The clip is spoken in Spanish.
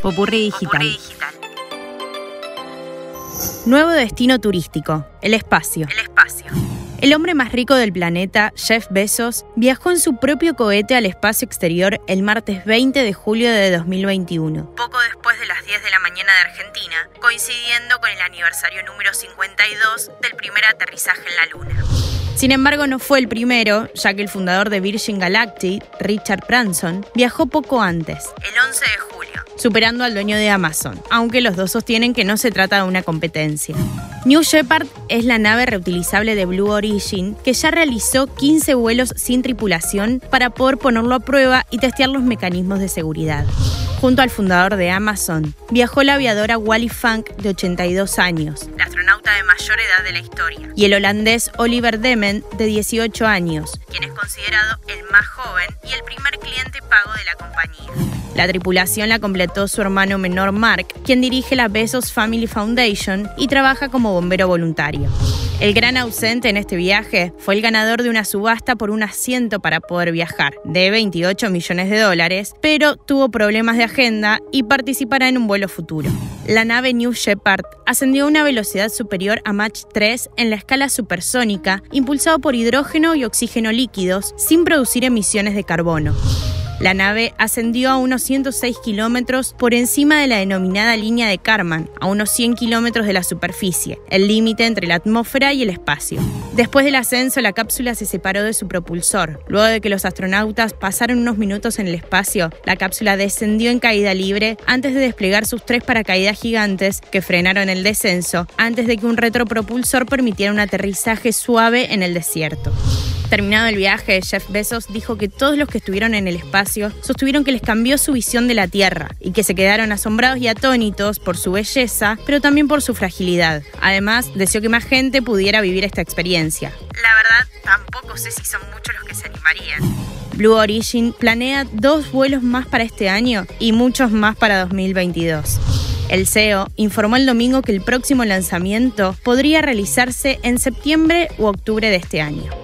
Popurrí digital. Nuevo destino turístico, el espacio. El espacio. El hombre más rico del planeta, Jeff Bezos, viajó en su propio cohete al espacio exterior el martes 20 de julio de 2021. Poco después de las 10 de la mañana de Argentina, coincidiendo con el aniversario número 52 del primer aterrizaje en la Luna. Sin embargo, no fue el primero, ya que el fundador de Virgin Galactic, Richard Branson, viajó poco antes. El 11 de julio. Superando al dueño de Amazon, aunque los dos sostienen que no se trata de una competencia. New Shepard es la nave reutilizable de Blue Origin que ya realizó 15 vuelos sin tripulación para poder ponerlo a prueba y testear los mecanismos de seguridad. Junto al fundador de Amazon, viajó la aviadora Wally Funk de 82 años, mayor edad de la historia, y el holandés Oliver Demen de 18 años, quien es considerado el más joven y el primer La tripulación la completó su hermano menor Mark, quien dirige la Bezos Family Foundation y trabaja como bombero voluntario. El gran ausente en este viaje fue el ganador de una subasta por un asiento para poder viajar, de 28 millones de dólares, pero tuvo problemas de agenda y participará en un vuelo futuro. La nave New Shepard ascendió a una velocidad superior a Mach 3 en la escala supersónica, impulsado por hidrógeno y oxígeno líquidos, sin producir emisiones de carbono. La nave ascendió a unos 106 kilómetros por encima de la denominada línea de Karman, a unos 100 kilómetros de la superficie, el límite entre la atmósfera y el espacio. Después del ascenso, la cápsula se separó de su propulsor. Luego de que los astronautas pasaron unos minutos en el espacio, la cápsula descendió en caída libre antes de desplegar sus tres paracaídas gigantes que frenaron el descenso antes de que un retropropulsor permitiera un aterrizaje suave en el desierto. Terminado el viaje, Jeff Bezos dijo que todos los que estuvieron en el espacio sostuvieron que les cambió su visión de la Tierra y que se quedaron asombrados y atónitos por su belleza, pero también por su fragilidad. Además, deseó que más gente pudiera vivir esta experiencia. La verdad, tampoco sé si son muchos los que se animarían. Blue Origin planea dos vuelos más para este año y muchos más para 2022. El CEO informó el domingo que el próximo lanzamiento podría realizarse en septiembre u octubre de este año.